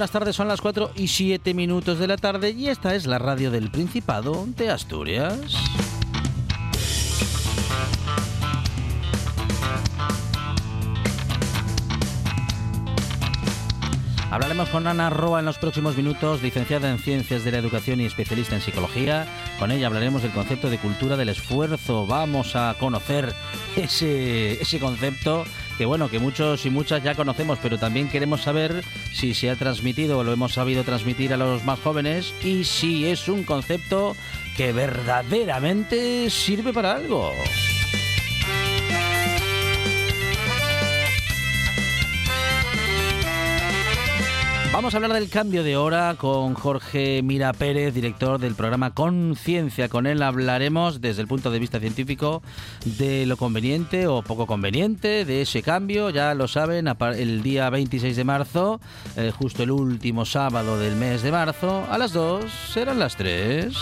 Buenas tardes, son las 4 y 7 minutos de la tarde y esta es la radio del Principado de Asturias. Hablaremos con Ana Roa en los próximos minutos, licenciada en Ciencias de la Educación y especialista en Psicología. Con ella hablaremos del concepto de cultura del esfuerzo. Vamos a conocer ese, ese concepto que bueno, que muchos y muchas ya conocemos, pero también queremos saber si se ha transmitido o lo hemos sabido transmitir a los más jóvenes y si es un concepto que verdaderamente sirve para algo. Vamos a hablar del cambio de hora con Jorge Mira Pérez, director del programa Conciencia. Con él hablaremos desde el punto de vista científico de lo conveniente o poco conveniente de ese cambio. Ya lo saben, el día 26 de marzo, eh, justo el último sábado del mes de marzo, a las 2 serán las 3.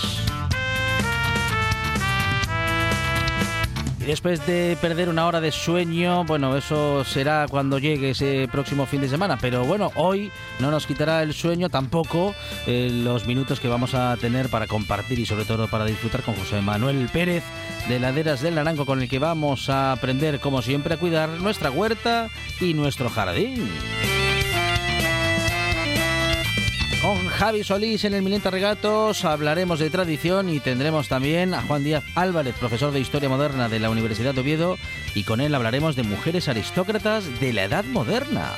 Después de perder una hora de sueño, bueno, eso será cuando llegue ese próximo fin de semana. Pero bueno, hoy no nos quitará el sueño tampoco eh, los minutos que vamos a tener para compartir y sobre todo para disfrutar con José Manuel Pérez de Laderas del Naranco, con el que vamos a aprender, como siempre, a cuidar nuestra huerta y nuestro jardín. Con Javi Solís en el Milenta Regatos hablaremos de tradición y tendremos también a Juan Díaz Álvarez, profesor de Historia Moderna de la Universidad de Oviedo, y con él hablaremos de mujeres aristócratas de la Edad Moderna.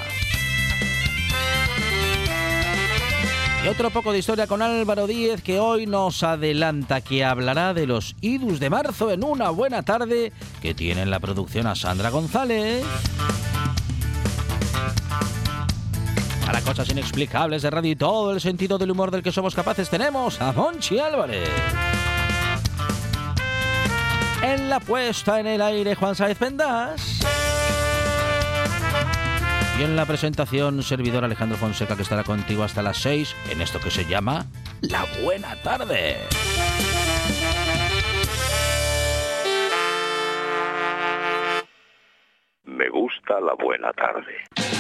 Y otro poco de historia con Álvaro Díez que hoy nos adelanta que hablará de los idus de marzo en una buena tarde que tiene en la producción a Sandra González. Para cosas inexplicables de radio y todo el sentido del humor del que somos capaces tenemos a Monchi Álvarez. En la puesta en el aire Juan Sáez Pendas. Y en la presentación, servidor Alejandro Fonseca, que estará contigo hasta las 6 en esto que se llama La Buena Tarde. Me gusta la buena tarde.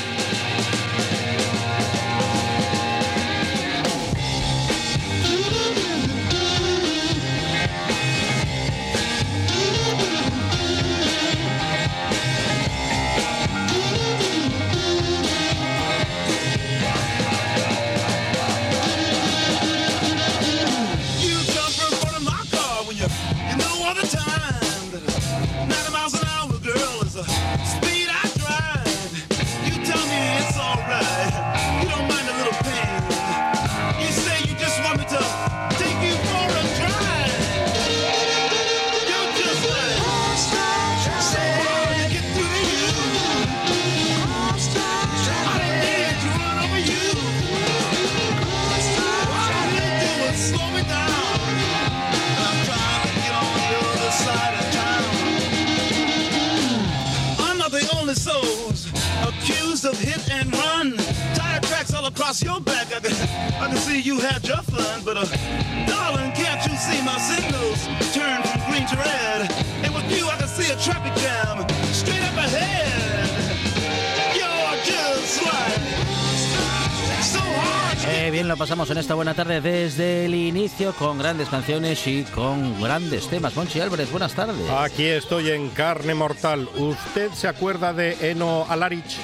Esta buena tarde desde el inicio con grandes canciones y con grandes temas. Monchi Álvarez, buenas tardes. Aquí estoy en carne mortal. ¿Usted se acuerda de Eno Alarich?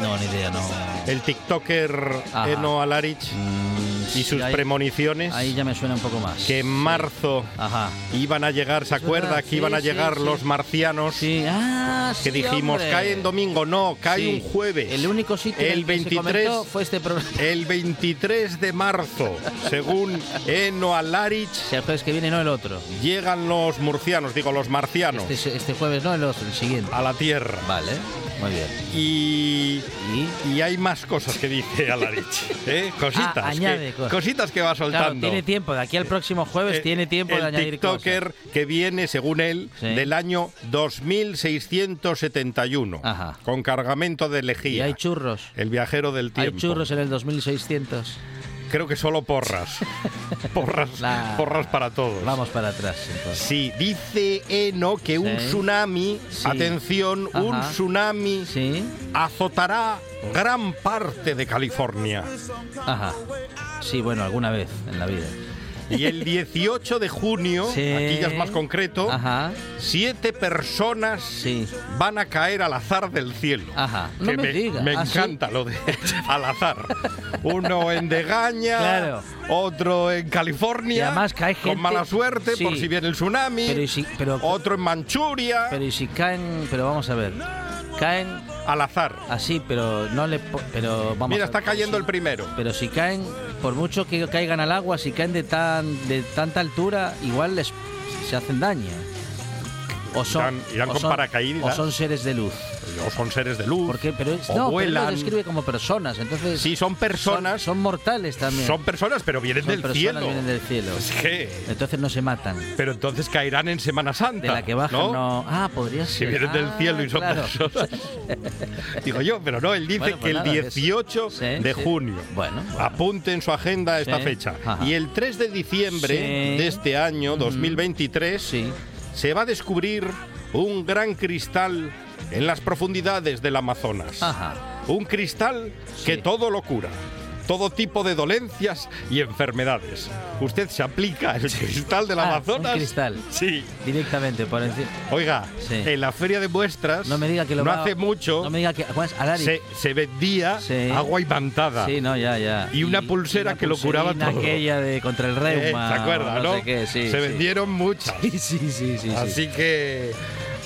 No, ni idea, no. El TikToker Ajá. Eno Alarich Mm, y sí, sus ahí- premoniciones Ahí ya me suena un poco más. que en marzo Ajá. iban a llegar, ¿se acuerda? que iban a llegar sí, los marcianos. Sí, ah, Que dijimos, hombre. cae en domingo, no, cae un jueves. El único sitio el el que se 23 comentó fue este programa. El 23 de marzo, según Eno Alarich, Si el jueves que viene, no el otro. llegan los murcianos, digo, los marcianos, Este, este jueves no, el otro, el siguiente. a la Tierra. Vale, muy bien. Y, Y y hay más cosas que dice Alarich. ¿eh? Cositas. Ah, añade que, cosas. cositas que va claro, soltando. tiene tiempo. De aquí al próximo jueves Eh, tiene tiempo de añadir TikToker que viene, según él, Sí. del año 2671, Ajá. con cargamento de cosas. Y lejía. hay churros. El viajero del tiempo. Hay churros en el 2600. Creo que solo porras. porras, porras para todos. Vamos para atrás. entonces. Sí, dice Eno que un Sí. tsunami, Sí. atención, un tsunami Sí. azotará gran parte de California. Ajá. Sí, bueno, alguna vez en la vida. Y el 18 de junio, Sí. aquí ya es más concreto, Ajá. siete personas Sí. van a caer al azar del cielo. Ajá. No Que me, digas. me ¿Ah, sí? encanta lo de al azar. Uno en Degaña, Claro. otro en California, además cae gente- con mala suerte por si viene el tsunami, Pero y si, pero, otro en Manchuria, pero y si caen, pero vamos a ver, caen al azar. así, pero no le, pero vamos. Mira, está cayendo el primero. Pero si caen, por mucho que caigan al agua, si caen de tan, de tanta altura, igual les se hacen daño. O son, Irán- irán o con son- paracaídas. o son seres de luz. O son seres de luz. Porque, pero es- o no, pero vuelan. lo describe como personas, entonces. Sí, son personas. Son, son mortales también. Son personas, pero vienen Son del personas, cielo. vienen del cielo. Es que- Entonces no se matan. Pero entonces caerán en Semana Santa. De la que bajan, ¿no? no. Ah, podría Si ser. vienen del Ah, cielo y son claro. personas. Digo yo, pero no, él dice Bueno, pues el nada, que es- 18 Sí, de sí. junio. Bueno, bueno. Apunte en su agenda esta Sí, fecha. ajá. Y el 3 de diciembre de este año, 2023, Sí. se va a descubrir un gran cristal en las profundidades del Amazonas. Ajá. Un cristal que Sí. todo lo cura. Todo tipo de dolencias y enfermedades. ¿Usted se aplica el cristal del Ah, un Amazonas? cristal. Sí. Directamente por encima. Oiga, Sí. en la feria de muestras, No me diga que lo no va- hace mucho, No me diga que. Se, se vendía Sí. agua imantada. Sí, no, ya, ya. Y una pulsera una que lo curaba todo. aquella de contra el Eh, reuma. ¿Se acuerda, o no? sé qué, sí, se vendieron muchas. Sí, sí, sí. Así que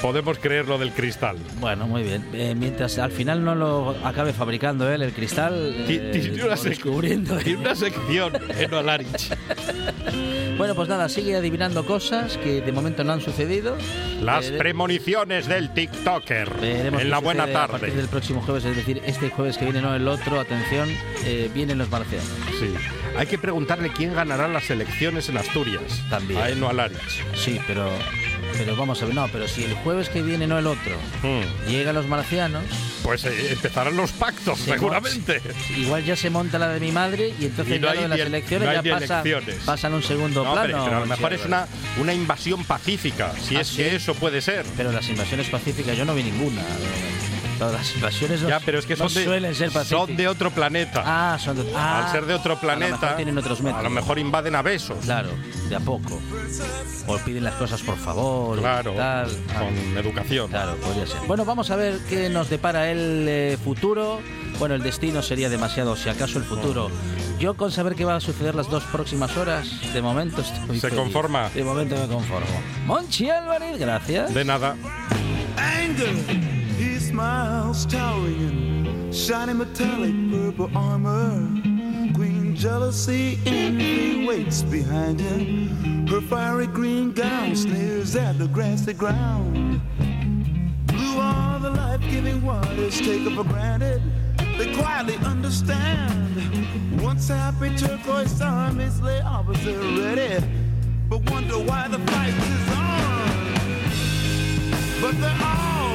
podemos creer lo del cristal. Bueno, muy bien. Eh, mientras al final no lo acabe fabricando él, el cristal. Eh, Tiene una, descubriendo. tiene una sección en Olarich. Bueno, pues nada, sigue adivinando cosas que de momento no han sucedido. Las Vere- premoniciones del TikToker. En la buena sucede A tarde. partir del próximo jueves, es decir, este jueves que viene, no el otro. Atención, eh, vienen los marcianos. Sí. Hay que preguntarle quién ganará las elecciones en Asturias. También. A Eno Alarich. Sí, pero, pero vamos a ver, no, pero si el jueves que viene, no el otro, Hmm. llegan los marcianos, Pues eh, empezarán los pactos, Se seguramente. igual ya se monta la de mi madre y entonces Y no hay de las el- elecciones no ya pasa, elecciones. pasan un segundo No, plano. pero a lo mejor es una, una invasión pacífica, si ¿Ah, es sí? que eso puede ser. Pero las invasiones pacíficas yo no vi ninguna. Todas las invasiones no, Ya, pero es que no son de, suelen ser pacíficas. son de otro planeta. Ah, son de, ah, Al ser de otro a lo planeta, mejor tienen otros métodos. a lo mejor invaden a besos. Claro, de a poco. O piden las cosas por favor. y Claro, tal. Ah, con educación. Claro, podría ser. Bueno, vamos a ver qué nos depara el eh, futuro. Bueno, el destino sería demasiado, si acaso el futuro. Yo con saber qué va a suceder las dos próximas horas, de momento estoy ¿Se feliz. conforma? De momento me conformo. Monchi Álvarez, gracias. De nada. anger. Smiles, towering, shining metallic purple armor. Queen jealousy, envy waits behind him. Her fiery green gown sneers at the grassy ground. Blue are the life-giving waters taken for granted. They quietly understand. Once happy turquoise armies lay opposite ready, but wonder why the fight is on. But they're all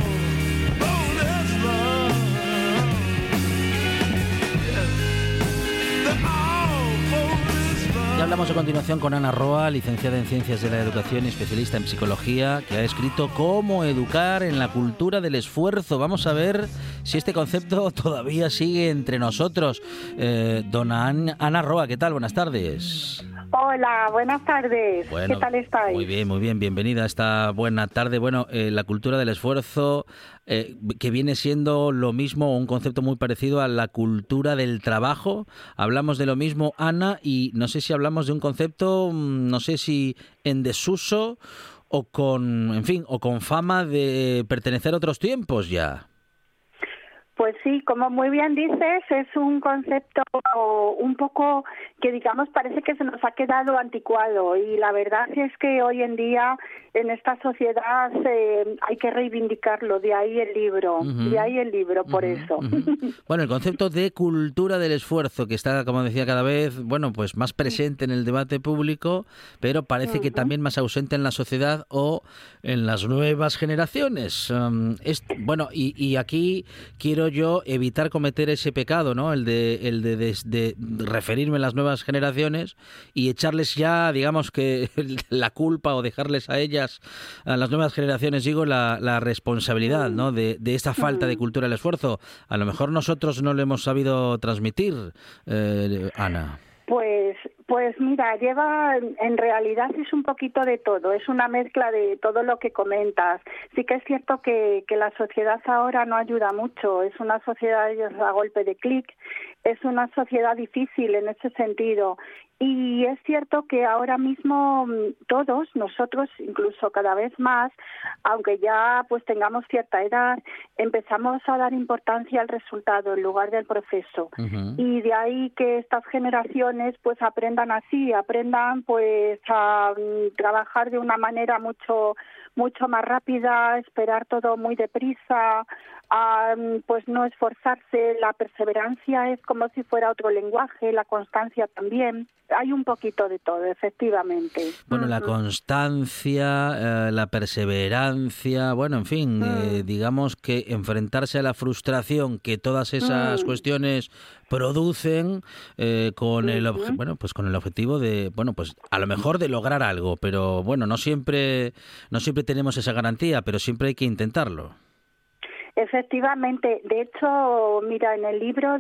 Hablamos a continuación con Ana Roa, licenciada en Ciencias de la Educación y especialista en Psicología, que ha escrito Cómo educar en la cultura del esfuerzo. Vamos a ver si este concepto todavía sigue entre nosotros. Eh, dona An- Ana Roa, ¿qué tal? Buenas tardes. Hola, buenas tardes. Bueno, ¿Qué tal estáis? Muy bien, muy bien. Bienvenida a esta buena tarde. Bueno, eh, la cultura del esfuerzo, eh, que viene siendo lo mismo, un concepto muy parecido a la cultura del trabajo. Hablamos de lo mismo, Ana, y no sé si hablamos de un concepto, mm, no sé si en desuso o con, en fin, o con fama de pertenecer a otros tiempos ya. Pues sí, como muy bien dices, es un concepto un poco que digamos parece que se nos ha quedado anticuado. Y la verdad es que hoy en día en esta sociedad eh, hay que reivindicarlo, de ahí el libro, de ahí el libro por eso. Bueno, el concepto de cultura del esfuerzo que está, como decía, cada vez, bueno, pues más presente en el debate público, pero parece que también más ausente en la sociedad o en las nuevas generaciones. Um, es, bueno, y, y aquí quiero yo evitar cometer ese pecado, ¿no? El de, el de, referirme a las nuevas generaciones y echarles ya, digamos que la culpa o dejarles a ellas, a las nuevas generaciones, digo, la, la responsabilidad, ¿no? De, de esta falta de cultura del esfuerzo. A lo mejor nosotros no lo hemos sabido transmitir, eh, Ana. Pues, pues mira, lleva, en realidad es un poquito de todo, es una mezcla de todo lo que comentas. Sí que es cierto que, que la sociedad ahora no ayuda mucho, es una sociedad a golpe de clic, es una sociedad difícil en ese sentido y es cierto que ahora mismo mm, todos, nosotros incluso cada vez más, aunque ya pues tengamos cierta edad, empezamos a dar importancia al resultado en lugar del proceso. Y de ahí que estas generaciones pues aprendan así, aprendan pues a mm, trabajar de una manera mucho mucho más rápida, esperar todo muy deprisa, a, mm, pues no esforzarse, la perseverancia es como si fuera otro lenguaje, la constancia también hay un poquito de todo, efectivamente. Bueno, la constancia, eh, la perseverancia, bueno, en fin, eh, mm. digamos que enfrentarse a la frustración que todas esas mm. cuestiones producen eh, con el bueno, pues con el objetivo de, bueno, pues a lo mejor de lograr algo, pero bueno, no siempre no siempre tenemos esa garantía, pero siempre hay que intentarlo. Efectivamente, de hecho, mira, en el libro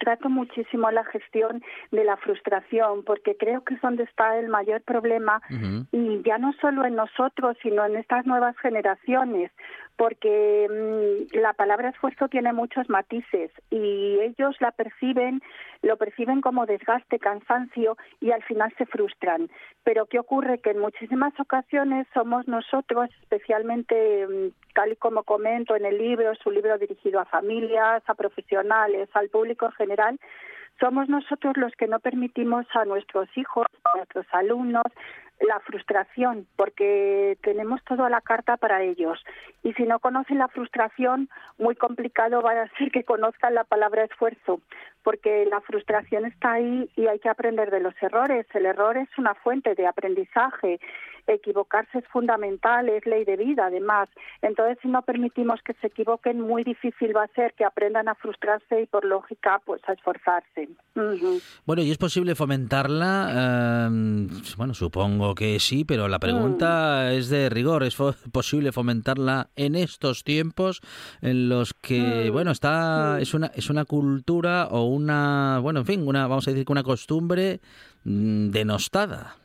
trato muchísimo la gestión de la frustración, porque creo que es donde está el mayor problema, y ya no solo en nosotros, sino en estas nuevas generaciones, porque mm, la palabra esfuerzo tiene muchos matices y ellos la perciben, lo perciben como desgaste, cansancio y al final se frustran. Pero ¿qué ocurre? Que en muchísimas ocasiones somos nosotros, especialmente mm, tal y como comento en el libro, es un libro dirigido a familias, a profesionales, al público en general, somos nosotros los que no permitimos a nuestros hijos, a nuestros alumnos, la frustración, porque tenemos todo a la carta para ellos. Y si no conocen la frustración, muy complicado va a ser que conozcan la palabra esfuerzo, porque la frustración está ahí y hay que aprender de los errores. El error es una fuente de aprendizaje equivocarse es fundamental, es ley de vida además. Entonces, si no permitimos que se equivoquen, muy difícil va a ser que aprendan a frustrarse y por lógica pues a esforzarse. Bueno, ¿y es posible fomentarla? Em, bueno, supongo que sí, pero la pregunta mm. es de rigor. ¿Es posible fomentarla en estos tiempos en los que, mm. bueno, está es una es una cultura o una, bueno, en fin, una vamos a decir que una costumbre mm, denostada?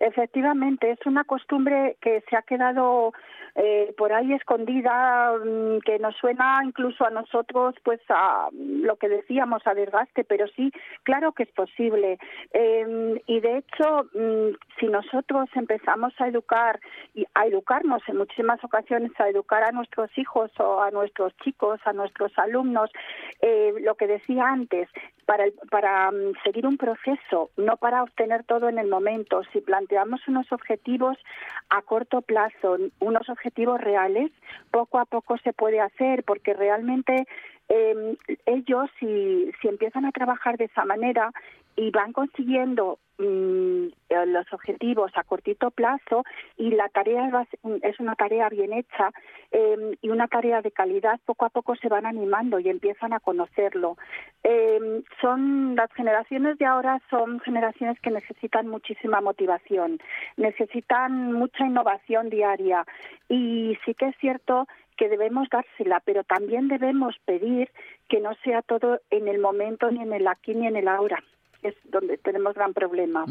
Efectivamente, es una costumbre que se ha quedado eh, por ahí escondida, mm, que nos suena incluso a nosotros, pues a lo que decíamos, a desgaste, pero sí, claro que es posible. Em, y de hecho, mm, si nosotros empezamos a educar y a educarnos en muchísimas ocasiones, a educar a nuestros hijos o a nuestros chicos, a nuestros alumnos, eh, lo que decía antes, para, para mm, seguir un proceso, no para obtener todo en el momento. Si planteamos unos objetivos a corto plazo, unos objetivos reales, poco a poco se puede hacer, porque realmente eh, ellos, si, si empiezan a trabajar de esa manera y van consiguiendo mm, eh, los objetivos a cortito plazo y la tarea es una tarea bien hecha em, y una tarea de calidad, poco a poco se van animando y empiezan a conocerlo. Em, son las generaciones de ahora son generaciones que necesitan muchísima motivación, necesitan mucha innovación diaria y sí que es cierto que debemos dársela, pero también debemos pedir que no sea todo en el momento, ni en el aquí, ni en el ahora es donde tenemos gran problema.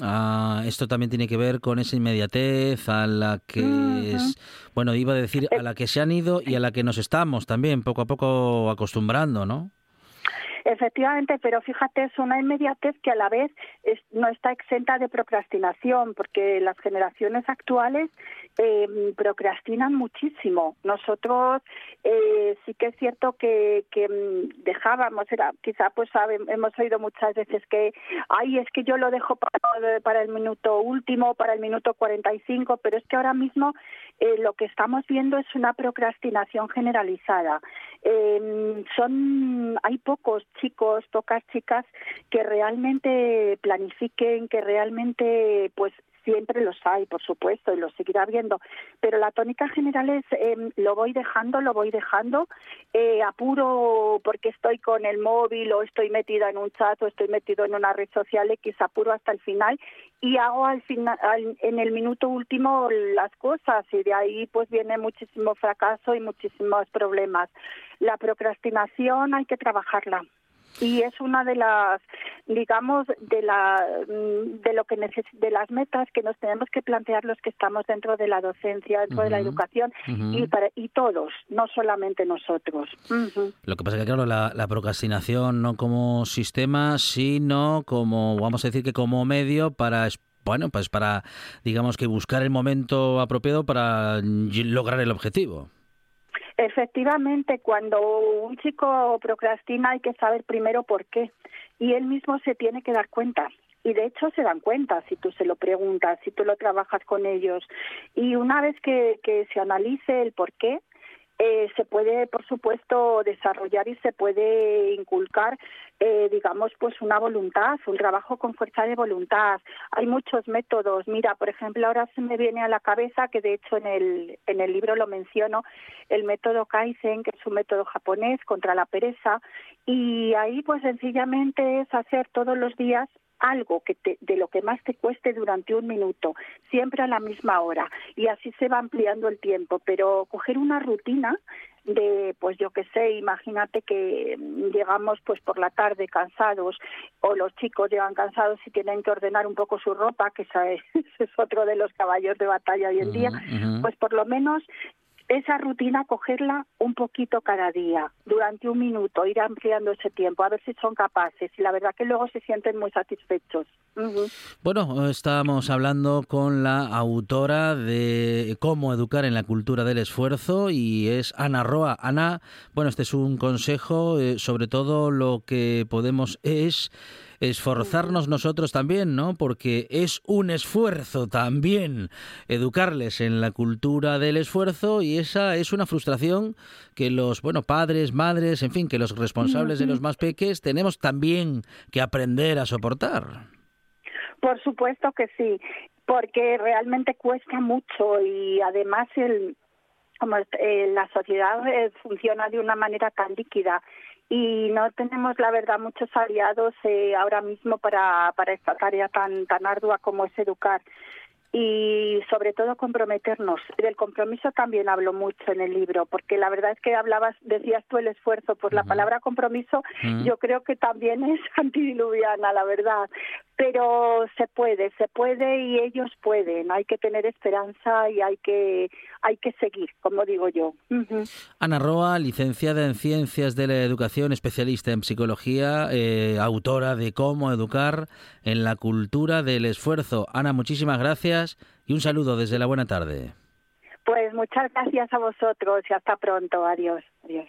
Ah, esto también tiene que ver con esa inmediatez a la que es, bueno, iba a decir a la que se han ido y a la que nos estamos también poco a poco acostumbrando, ¿no? Efectivamente, pero fíjate, es una inmediatez que a la vez es- no está exenta de procrastinación, porque las generaciones actuales eh, procrastinan muchísimo. Nosotros eh, sí que es cierto que, mm, dejábamos, era, quizá pues hemos oído muchas veces que, ay, es que yo lo dejo para, para el minuto último, para el minuto 45, pero es que ahora mismo eh, lo que estamos viendo es una procrastinación generalizada. Eh, son, hay pocos chicos, pocas chicas que realmente planifiquen, que realmente, pues siempre los hay, por supuesto, y los seguirá habiendo, pero la tónica general es eh, lo voy dejando, lo voy dejando, eh, apuro porque estoy con el móvil o estoy metida en un chat o estoy metido en una red social X, apuro hasta el final y hago al final, al- en el minuto último las cosas y de ahí pues viene muchísimo fracaso y muchísimos problemas. La procrastinación hay que trabajarla y es una de las digamos de la mm, de lo que neces- de las metas que nos tenemos que plantear los que estamos dentro de la docencia dentro de la educación y para y todos no solamente nosotros. Lo que pasa que, claro, la, la procrastinación no como sistema, sino como, vamos a decir que como medio para, es- bueno, pues para, digamos que buscar el momento apropiado para y- lograr el objetivo. Efectivamente, cuando un chico procrastina hay que saber primero por qué y él mismo se tiene que dar cuenta. Y de hecho se dan cuenta si tú se lo preguntas, si tú lo trabajas con ellos. Y una vez que, que se analice el por qué, eh, se puede, por supuesto, desarrollar y se puede inculcar, eh, digamos, pues una voluntad, un trabajo con fuerza de voluntad. Hay muchos métodos. Mira, por ejemplo, ahora se me viene a la cabeza que, de hecho, en el en el libro lo menciono, el método Kaizen, que es un método japonés contra la pereza, y ahí, pues, sencillamente es hacer todos los días algo que te, de lo que más te cueste durante un minuto, siempre a la misma hora, y así se va ampliando el tiempo, pero coger una rutina de pues yo qué sé, imagínate que mm, llegamos pues por la tarde cansados o los chicos llegan cansados y tienen que ordenar un poco su ropa, que esa es, ese es otro de los caballos de batalla hoy en día, pues por lo menos esa rutina cogerla un poquito cada día, durante un minuto, ir ampliando ese tiempo, a ver si son capaces. Y la verdad que luego se sienten muy satisfechos. Bueno, estamos hablando con la autora de Cómo educar en la cultura del esfuerzo y es Ana Roa. Ana, bueno, este es un consejo, eh, sobre todo lo que podemos es esforzarnos nosotros también, ¿no? Porque es un esfuerzo también educarles en la cultura del esfuerzo y esa es una frustración que los, bueno, padres, madres, en fin, que los responsables de los más peques tenemos también que aprender a soportar. Por supuesto que sí, porque realmente cuesta mucho y además el, como eh, la sociedad eh, funciona de una manera tan líquida y no tenemos la verdad muchos aliados eh, ahora mismo para, para esta tarea tan tan ardua como es educar y sobre todo comprometernos. Del compromiso también hablo mucho en el libro, porque la verdad es que hablabas, decías tú el esfuerzo, pues la palabra compromiso yo creo que también es antidiluviana, la verdad. Pero se puede, se puede y ellos pueden. Hay que tener esperanza y hay que hay que seguir, como digo yo. Ujú. Ana Roa, licenciada en Ciencias de la Educación, especialista en Psicología, eh, autora de Cómo Educar en la Cultura del Esfuerzo. Ana, muchísimas gracias y un saludo desde la buena tarde. Pues muchas gracias a vosotros y hasta pronto. Adiós. Adiós.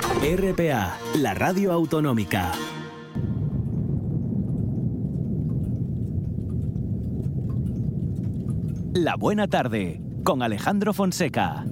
RPA, la radio autonómica. La Buena Tarde con Alejandro Fonseca.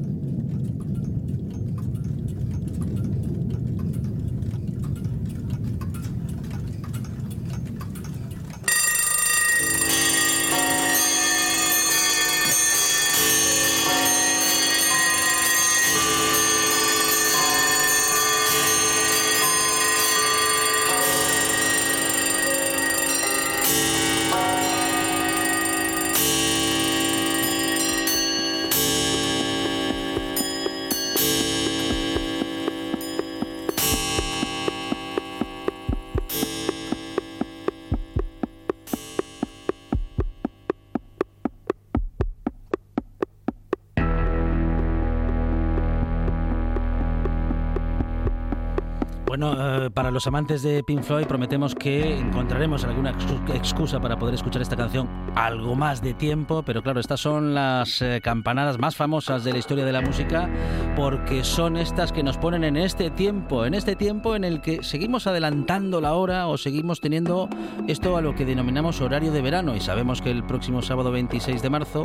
Bueno, eh, para los amantes de Pink Floyd prometemos que encontraremos alguna excu- excusa para poder escuchar esta canción algo más de tiempo, pero claro, estas son las eh, campanadas más famosas de la historia de la música porque son estas que nos ponen en este tiempo, en este tiempo en el que seguimos adelantando la hora o seguimos teniendo esto a lo que denominamos horario de verano. Y sabemos que el próximo sábado 26 de marzo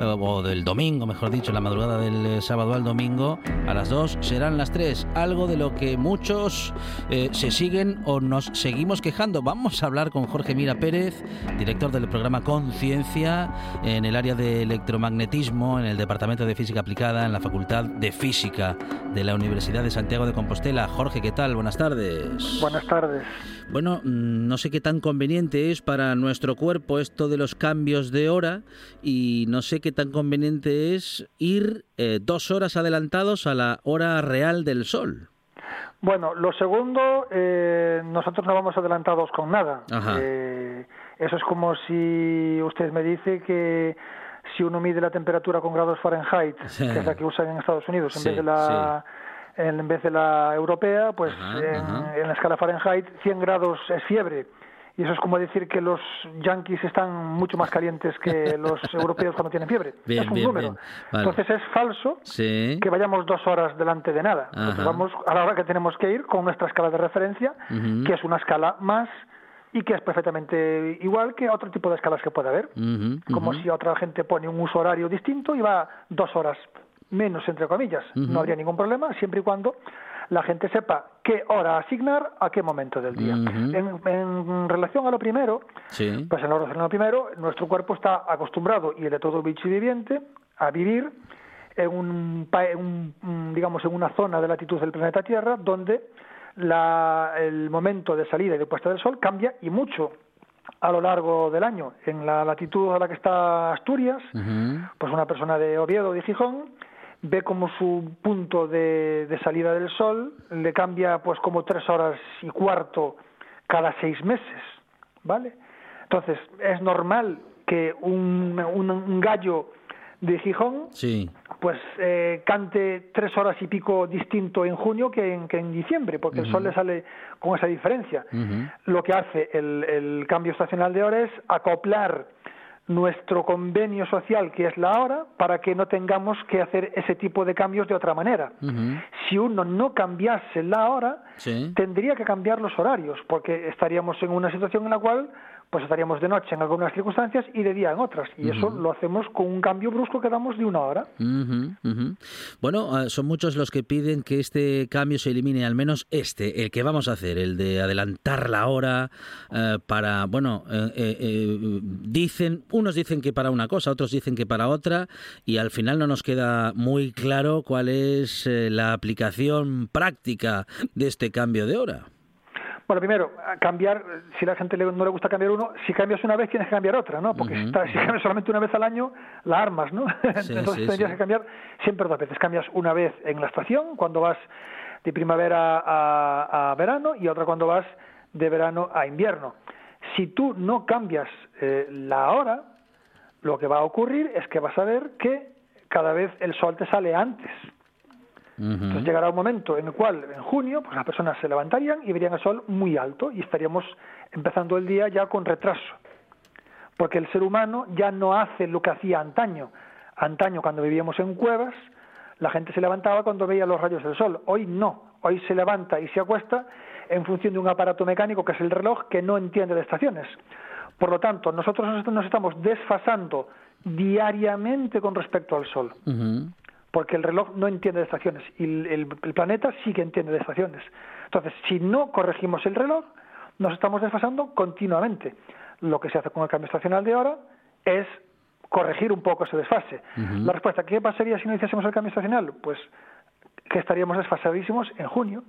eh, o del domingo, mejor dicho, la madrugada del eh, sábado al domingo a las 2 serán las 3, algo de lo que muchos eh, se siguen o nos seguimos quejando. Vamos a hablar con Jorge Mira Pérez, director del programa Conciencia en el área de electromagnetismo, en el Departamento de Física Aplicada, en la Facultad de Física de la Universidad de Santiago de Compostela. Jorge, ¿qué tal? Buenas tardes. Buenas tardes. Bueno, mm, no sé qué tan conveniente es para nuestro cuerpo esto de los cambios de hora y no sé qué tan conveniente es ir eh, dos horas adelantados a la hora real del sol. Bueno, lo segundo, eh, nosotros no vamos adelantados con nada. Eh, eso es como si usted me dice que si uno mide la temperatura con grados Fahrenheit, Sí. que es la que usan en Estados Unidos, en vez de la en, en vez de la europea, pues Ajá, en, ajá. en la escala Fahrenheit 100 grados es fiebre. Y eso es como decir que los yanquis están mucho más calientes que los europeos cuando tienen fiebre. Bien, es un bien, número. bien. Vale. Entonces es falso Sí. que vayamos dos horas delante de nada. Ajá. vamos a la hora que tenemos que ir con nuestra escala de referencia, que es una escala más y que es perfectamente igual que otro tipo de escalas que puede haber. Como si otra gente pone un uso horario distinto y va dos horas menos, entre comillas. No habría ningún problema siempre y cuando la gente sepa qué hora asignar a qué momento del día. En, en relación a lo primero, Sí. pues en la relación a lo primero, nuestro cuerpo está acostumbrado, y el de todo bicho viviente, a vivir en un, un, digamos, en una zona de latitud del planeta Tierra donde la- el momento de salida y de puesta del sol cambia y mucho a lo largo del año. En la latitud a la que está Asturias, pues una persona de Oviedo o de Gijón ve como su punto de, de salida del sol le cambia pues como tres horas y cuarto cada seis meses, ¿vale? Entonces es normal que un, un- un gallo de Gijón Sí. pues eh, cante tres horas y pico distinto en junio que en, que en diciembre, porque el sol le sale con esa diferencia. Lo que hace el, el cambio estacional de hora es acoplar nuestro convenio social, que es la hora, para que no tengamos que hacer ese tipo de cambios de otra manera. Si uno no cambiase la hora, Sí. tendría que cambiar los horarios, porque estaríamos en una situación en la cual pues estaríamos de noche en algunas circunstancias y de día en otras. Y eso lo hacemos con un cambio brusco que damos de una hora. Bueno, eh, son muchos los que piden que este cambio se elimine, al menos este, el que vamos a hacer, el de adelantar la hora eh, para, bueno, eh, dicen, unos dicen que para una cosa, otros dicen que para otra, y al final no nos queda muy claro cuál es la aplicación práctica de este cambio de hora. Bueno, primero, cambiar, si a la gente no le gusta cambiar uno, si cambias una vez tienes que cambiar otra, ¿no? Porque si, Ujú. está- si cambias solamente una vez al año, la armas, ¿no? Sí, Entonces sí, tendrías sí. que cambiar siempre dos veces. Cambias una vez en la estación, cuando vas de primavera a, a verano, y otra cuando vas de verano a invierno. Si tú no cambias eh, la hora, lo que va a ocurrir es que vas a ver que cada vez el sol te sale antes. Entonces llegará un momento en el cual, en junio, pues las personas se levantarían y verían el sol muy alto y estaríamos empezando el día ya con retraso. Porque el ser humano ya no hace lo que hacía antaño. Antaño, cuando vivíamos en cuevas, la gente se levantaba cuando veía los rayos del sol. Hoy no. Hoy se levanta y se acuesta en función de un aparato mecánico que es el reloj que no entiende de estaciones. Por lo tanto, nosotros nos- nos estamos desfasando diariamente con respecto al Sol. Porque el reloj no entiende de estaciones y el, planeta sí que entiende de estaciones. Entonces, si no corregimos el reloj, nos estamos desfasando continuamente. Lo que se hace con el cambio estacional de hora es corregir un poco ese desfase. La respuesta, ¿qué pasaría si no hiciésemos el cambio estacional? Pues que estaríamos desfasadísimos en junio.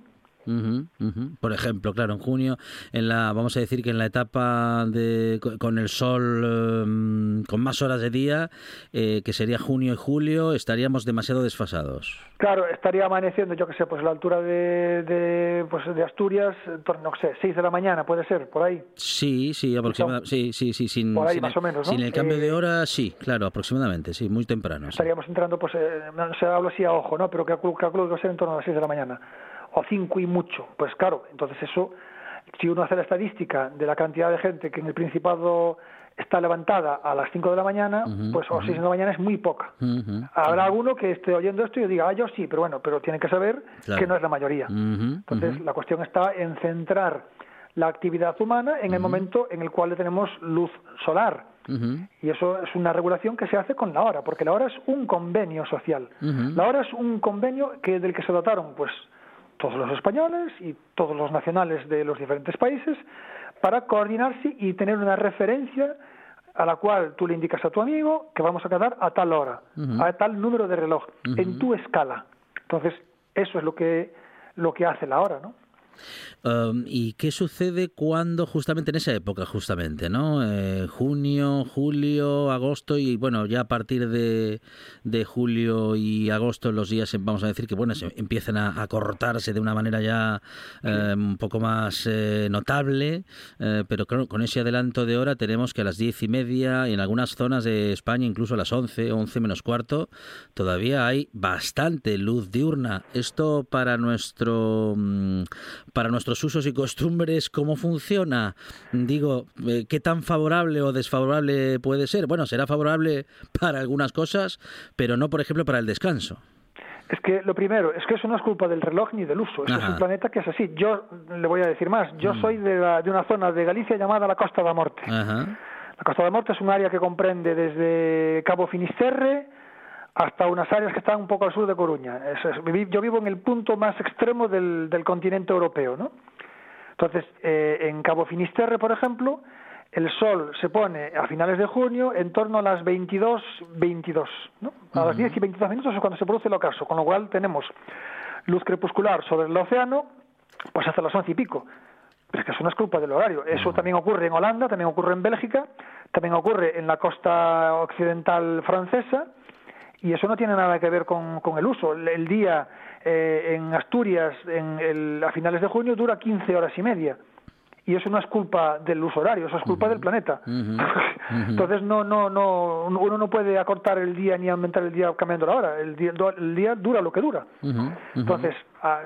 Por ejemplo, claro, en junio, en la, vamos a decir que en la etapa de con el sol em, con más horas de día, eh, que sería junio y julio, estaríamos demasiado desfasados. Claro, estaría amaneciendo, yo que sé, pues a la altura de, de, pues de Asturias, no sé, 6 de la mañana, puede ser, por ahí. Sí, sí, aproximadamente, sí, sí, sí, sin, por ahí, más el, o menos, sin el cambio de eh, hora, sí, claro, aproximadamente, sí, muy temprano. Estaríamos entrando, pues, eh, no se hablo así a ojo, ¿no? Pero calculo, calculo que va a ser en torno a las 6 de la mañana o cinco y mucho. Pues claro, entonces eso, si uno hace la estadística de la cantidad de gente que en el Principado está levantada a las 5 de la mañana, pues las 6 de la mañana es muy poca. Habrá alguno que esté oyendo esto y diga, ah, yo sí, pero bueno, pero tiene que saber que no es la mayoría. Entonces, la cuestión está en centrar la actividad humana en el momento en el cual le tenemos luz solar. Y eso es una regulación que se hace con la hora, porque la hora es un convenio social. La hora es un convenio que del que se dotaron, pues, todos los españoles y todos los nacionales de los diferentes países para coordinarse y tener una referencia a la cual tú le indicas a tu amigo que vamos a quedar a tal hora, a tal número de reloj, en tu escala. Entonces, eso es lo que, lo que hace la hora, ¿no? Um, ¿Y qué sucede cuando, justamente en esa época, justamente, ¿no? Eh, junio, julio, agosto y bueno, ya a partir de, de, julio y agosto los días, vamos a decir que bueno, se empiezan a, cortarse de una manera ya eh, un poco más eh, notable, pero con ese adelanto de hora tenemos que a las diez y media y en algunas zonas de España incluso a las once, once menos cuarto, todavía hay bastante luz diurna. Esto para nuestro mm, para nuestros usos y costumbres, ¿cómo funciona? Digo, eh, ¿qué tan favorable o desfavorable puede ser? Bueno, será favorable para algunas cosas, pero no, por ejemplo, para el descanso. Es que lo primero, es que eso no es culpa del reloj ni del uso. es un planeta que es así. Yo le voy a decir más. Yo mm. soy de, de, una zona de Galicia llamada la Costa da Morte. La Costa da Morte es un área que comprende desde Cabo Finisterre hasta unas áreas que están un poco al sur de Coruña. yo vivo en el punto más extremo del, continente europeo, ¿no? Entonces, eh, en Cabo Finisterre, por ejemplo, el sol se pone a finales de junio en torno a las 22, 22, ¿no? A las 10 y 22 minutos es cuando se produce el ocaso, con lo cual tenemos luz crepuscular sobre el océano, pues hasta las 11 y pico. Pero es que eso no es culpa del horario. Eso también ocurre en Holanda, también ocurre en Bélgica, también ocurre en la costa occidental francesa, y eso no tiene nada que ver con, el uso. El, día eh, en Asturias en a finales de junio dura 15 horas y media y eso no es culpa del uso horario, eso es culpa del planeta. Entonces no, no, no, uno no puede acortar el día ni aumentar el día cambiando la hora. El día, el día dura lo que dura. Entonces,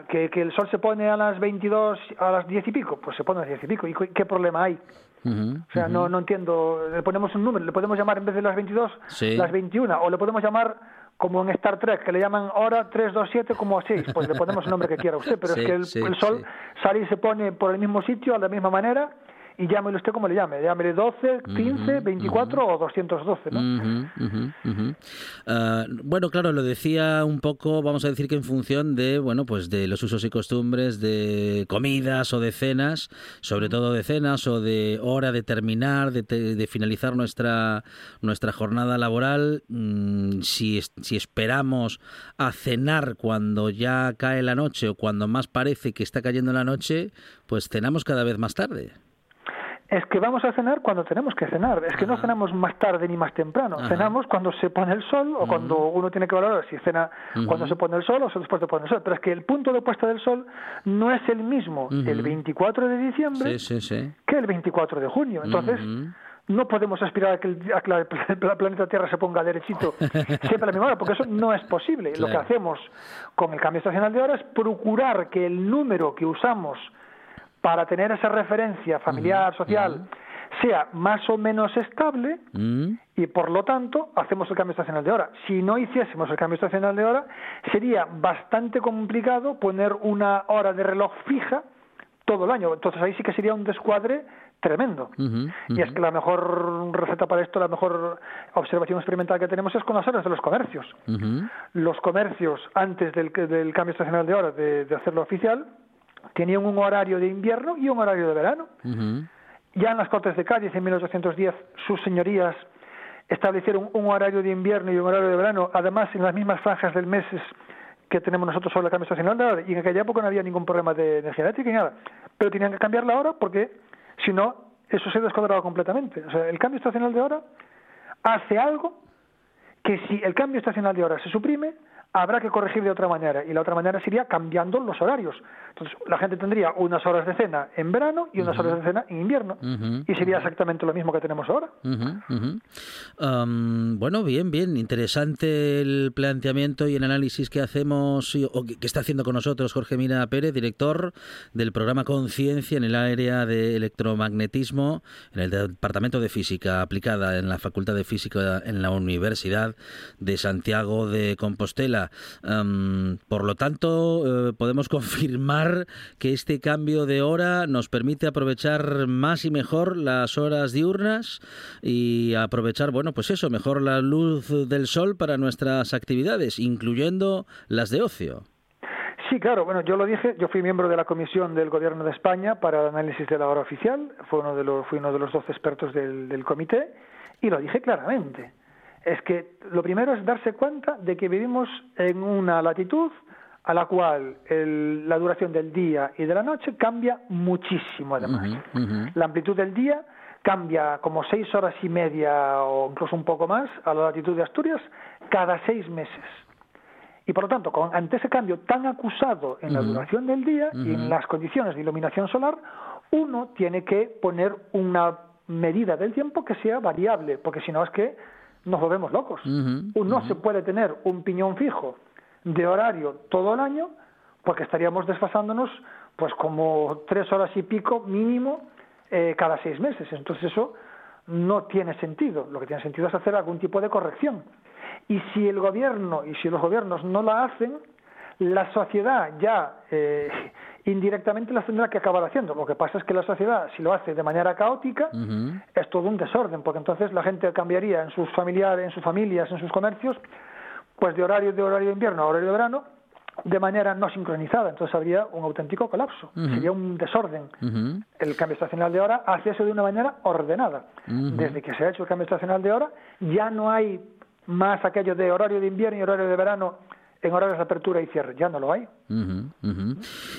que, que, el sol se pone a las 22, a las 10 y pico, pues se pone a las 10 y pico. ¿Y qué problema hay? O sea, no, no entiendo. Le ponemos un número, le podemos llamar en vez de las 22, las 21, o le podemos llamar como en Star Trek, que le llaman hora 327 como a 6, pues le ponemos el nombre que quiera usted, pero es que el, sol sale y se pone por el mismo sitio, a la misma manera, y llámelo usted como le llame, llámele 12, 15, 24 o 212, ¿no? Ah, bueno, claro, lo decía un poco, vamos a decir que en función de, bueno, pues de los usos y costumbres de comidas o de cenas, sobre todo de cenas o de hora de terminar, de, de finalizar nuestra, nuestra jornada laboral, mm, si, si esperamos a cenar cuando ya cae la noche o cuando más parece que está cayendo la noche, pues cenamos cada vez más tarde es que vamos a cenar cuando tenemos que cenar. Es que no cenamos más tarde ni más temprano. Cenamos cuando se pone el sol o cuando uno tiene que valorar si cena cuando se pone el sol o después de poner el sol. Pero es que el punto de puesta del sol no es el mismo el 24 de diciembre que el 24 de junio. Entonces, no podemos aspirar a que, el, planeta Tierra se ponga derechito siempre a la misma hora, porque eso no es posible. Lo que hacemos con el cambio estacional de hora es procurar que el número que usamos para tener esa referencia familiar, social, sea más o menos estable y por lo tanto hacemos el cambio estacional de hora. Si no hiciésemos el cambio estacional de hora, sería bastante complicado poner una hora de reloj fija todo el año. Entonces ahí sí que sería un descuadre tremendo. Y es que la mejor receta para esto, la mejor observación experimental que tenemos es con las horas de los comercios. Los comercios, antes del, del cambio estacional de horas, de, hacerlo oficial, tenían un horario de invierno y un horario de verano. Ya en las Cortes de Cádiz, en 1810, sus señorías establecieron un horario de invierno y un horario de verano, además en las mismas franjas del mes que tenemos nosotros sobre el cambio estacional de hora, y en aquella época no había ningún problema de energía eléctrica ni nada, pero tenían que cambiar la hora porque si no, eso se descuadraba completamente. O sea, el cambio estacional de hora hace algo que si el cambio estacional de hora se suprime, habrá que corregir de otra manera y la otra manera sería cambiando los horarios. Entonces, la gente tendría unas horas de cena en verano y unas horas de cena en invierno y sería exactamente lo mismo que tenemos ahora. bueno, bien, bien, interesante el planteamiento y el análisis que hacemos o que está haciendo con nosotros Jorge Mira Pérez, director del programa Conciencia en el área de electromagnetismo en el Departamento de Física aplicada en la Facultad de Física en la Universidad de Santiago de Compostela por lo tanto, eh, podemos confirmar que este cambio de hora nos permite aprovechar más y mejor las horas diurnas y aprovechar, bueno, pues eso, mejor la luz del sol para nuestras actividades, incluyendo las de ocio. Sí, claro. Bueno, yo lo dije. Yo fui miembro de la comisión del Gobierno de España para el análisis de la hora oficial. Fui uno de los 12 expertos del comité y lo dije claramente es que lo primero es darse cuenta de que vivimos en una latitud a la cual la duración del día y de la noche cambia muchísimo además. La amplitud del día cambia como seis horas y media o incluso un poco más a la latitud de Asturias cada seis meses. Y por lo tanto, con, ante ese cambio tan acusado en la duración del día y en las condiciones de iluminación solar, uno tiene que poner una medida del tiempo que sea variable, porque si no es que nos volvemos locos. No se puede tener un piñón fijo de horario todo el año porque estaríamos desfasándonos pues como tres horas y pico mínimo eh, cada seis meses. Entonces eso no tiene sentido. Lo que tiene sentido es hacer algún tipo de corrección. Y si el gobierno y si los gobiernos no la hacen, la sociedad ya eh, indirectamente las tendrá que acabar haciendo. Lo que pasa es que la sociedad, si lo hace de manera caótica, es todo un desorden, porque entonces la gente cambiaría en sus familiares, en sus familias, en sus comercios, pues de horario de horario de invierno a horario de verano, de manera no sincronizada. Entonces habría un auténtico colapso, sería un desorden. El cambio estacional de hora hace eso de una manera ordenada. Desde que se ha hecho el cambio estacional de hora, ya no hay más aquello de horario de invierno y horario de verano en horarios de apertura y cierre. Ya no lo hay.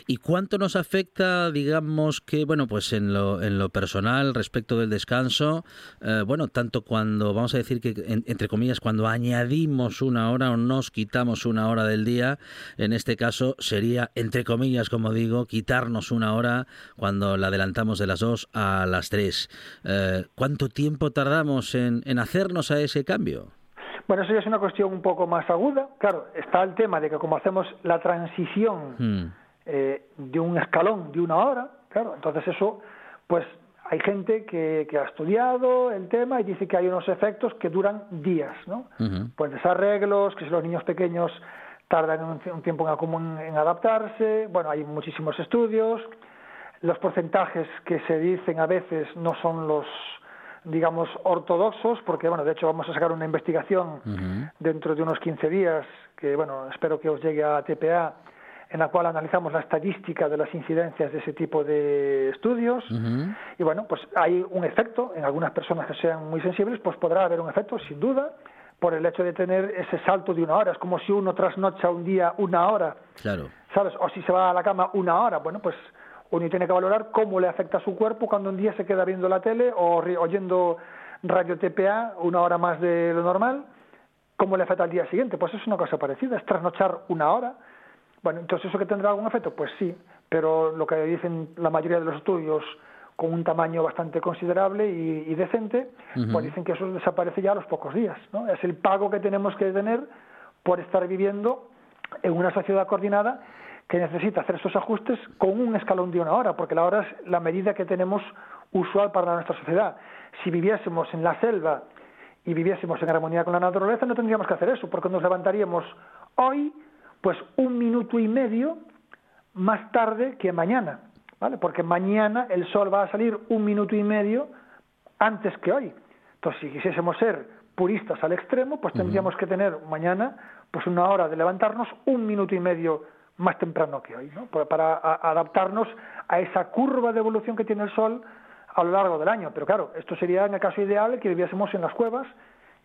¿Y cuánto nos afecta, digamos que, bueno, pues en lo, en lo personal respecto del descanso, eh, bueno, tanto cuando, vamos a decir que, entre comillas, cuando añadimos una hora o nos quitamos una hora del día, en este caso sería, entre comillas, como digo, quitarnos una hora cuando la adelantamos de las dos a las tres. Eh, ¿Cuánto tiempo tardamos en, en hacernos a ese cambio? Bueno, eso ya es una cuestión un poco más aguda. Claro, está el tema de que como hacemos la transición hmm. eh, de un escalón de una hora, claro, entonces eso, pues hay gente que, ha estudiado el tema y dice que hay unos efectos que duran días, ¿no? Pues desarreglos, que si los niños pequeños tardan un, tiempo en, en adaptarse, bueno, hay muchísimos estudios, los porcentajes que se dicen a veces no son los digamos, ortodoxos, porque, bueno, de hecho vamos a sacar una investigación dentro de unos 15 días, que, bueno, espero que os llegue a TPA, en la cual analizamos la estadística de las incidencias de ese tipo de estudios. Y, bueno, pues hay un efecto, en algunas personas que sean muy sensibles, pues podrá haber un efecto, sin duda, por el hecho de tener ese salto de una hora. Es como si uno trasnocha un día una hora, claro. ¿sabes? O si se va a la cama una hora, bueno, pues uno tiene que valorar cómo le afecta a su cuerpo cuando un día se queda viendo la tele o oyendo radio TPA una hora más de lo normal, cómo le afecta al día siguiente. Pues es una cosa parecida, es trasnochar una hora. Bueno, entonces eso que tendrá algún efecto, pues sí, pero lo que dicen la mayoría de los estudios con un tamaño bastante considerable y, decente, pues dicen que eso desaparece ya a los pocos días. ¿no? Es el pago que tenemos que tener por estar viviendo en una sociedad coordinada que necesita hacer estos ajustes con un escalón de una hora, porque la hora es la medida que tenemos usual para nuestra sociedad. Si viviésemos en la selva y viviésemos en armonía con la naturaleza, no tendríamos que hacer eso, porque nos levantaríamos hoy, pues un minuto y medio más tarde que mañana, ¿vale? Porque mañana el sol va a salir un minuto y medio antes que hoy. Entonces, si quisiésemos ser puristas al extremo, pues tendríamos que tener mañana pues una hora de levantarnos un minuto y medio más temprano que hoy, ¿no? para adaptarnos a esa curva de evolución que tiene el Sol a lo largo del año. Pero claro, esto sería en el caso ideal que viviésemos en las cuevas